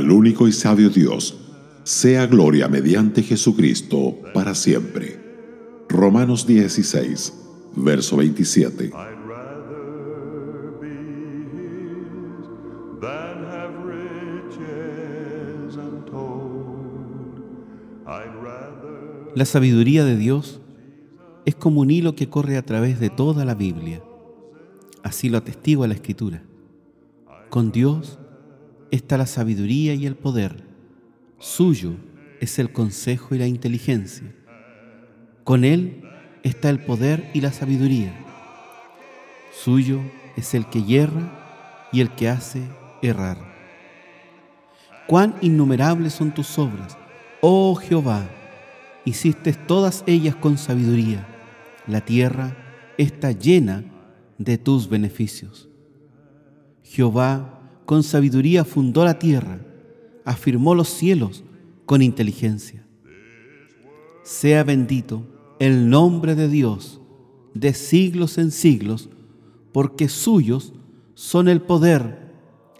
al único y sabio Dios, sea gloria mediante Jesucristo para siempre. Romanos 16, verso 27. I'd rather be his than have riches untold. I'd rather La sabiduría de Dios es como un hilo que corre a través de toda la Biblia. Así lo atestigua la Escritura. Con Dios está la sabiduría y el poder. Suyo es el consejo y la inteligencia. Con Él está el poder y la sabiduría. Suyo es el que hierra y el que hace errar. Cuán innumerables son tus obras, oh Jehová. Hiciste todas ellas con sabiduría. La tierra está llena de tus beneficios. Jehová con sabiduría fundó la tierra, afirmó los cielos con inteligencia. Sea bendito el nombre de Dios de siglos en siglos, porque suyos son el poder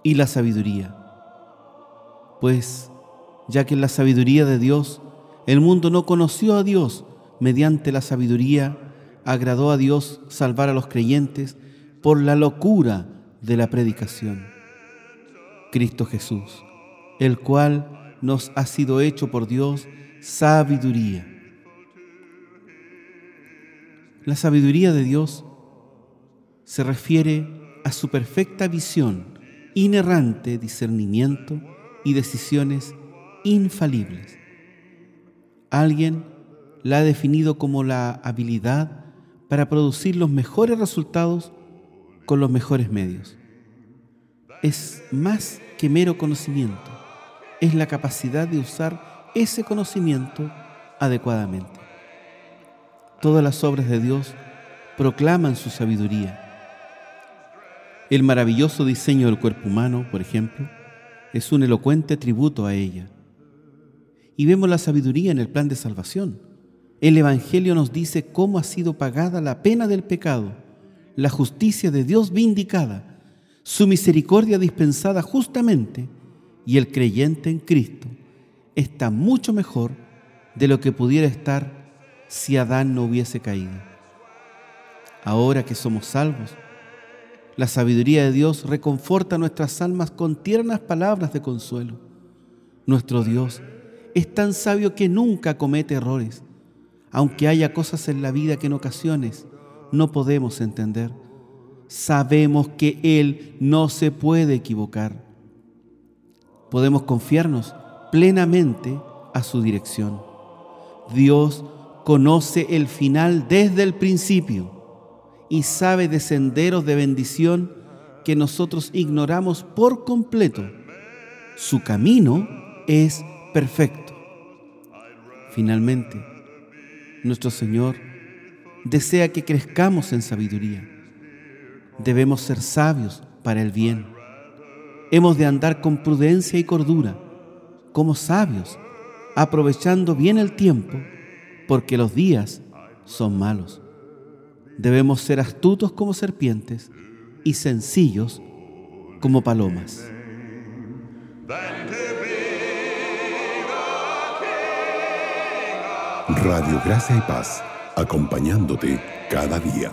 y la sabiduría. Pues, ya que en la sabiduría de Dios el mundo no conoció a Dios, mediante la sabiduría agradó a Dios salvar a los creyentes por la locura de la predicación. Cristo Jesús, el cual nos ha sido hecho por Dios sabiduría. La sabiduría de Dios se refiere a su perfecta visión, inerrante discernimiento y decisiones infalibles. Alguien la ha definido como la habilidad para producir los mejores resultados con los mejores medios. Es más que mero conocimiento, es la capacidad de usar ese conocimiento adecuadamente. Todas las obras de Dios proclaman su sabiduría. El maravilloso diseño del cuerpo humano, por ejemplo, es un elocuente tributo a ella. Y vemos la sabiduría en el plan de salvación. El Evangelio nos dice cómo ha sido pagada la pena del pecado, la justicia de Dios vindicada, su misericordia dispensada justamente, y el creyente en Cristo está mucho mejor de lo que pudiera estar si Adán no hubiese caído. Ahora que somos salvos, la sabiduría de Dios reconforta nuestras almas con tiernas palabras de consuelo. Nuestro Dios es tan sabio que nunca comete errores, aunque haya cosas en la vida que en ocasiones no podemos entender. Sabemos que Él no se puede equivocar. Podemos confiarnos plenamente a su dirección. Dios conoce el final desde el principio y sabe de senderos de bendición que nosotros ignoramos por completo. Su camino es perfecto. Finalmente, nuestro Señor desea que crezcamos en sabiduría. Debemos ser sabios para el bien. Hemos de andar con prudencia y cordura, como sabios, aprovechando bien el tiempo, porque los días son malos. Debemos ser astutos como serpientes y sencillos como palomas. Radio Gracia y Paz, acompañándote cada día.